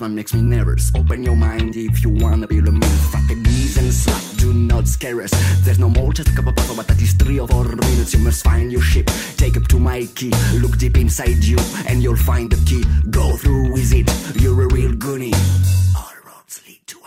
one makes me nervous. Open your mind if you wanna be the moon. Fucking knees and slap, do not scare us. There's no more, just a couple of but at least three or four minutes. You must find your ship. Take up to my key, look deep inside you, and you'll find the key. Go through with it, you're a real goonie. All roads lead to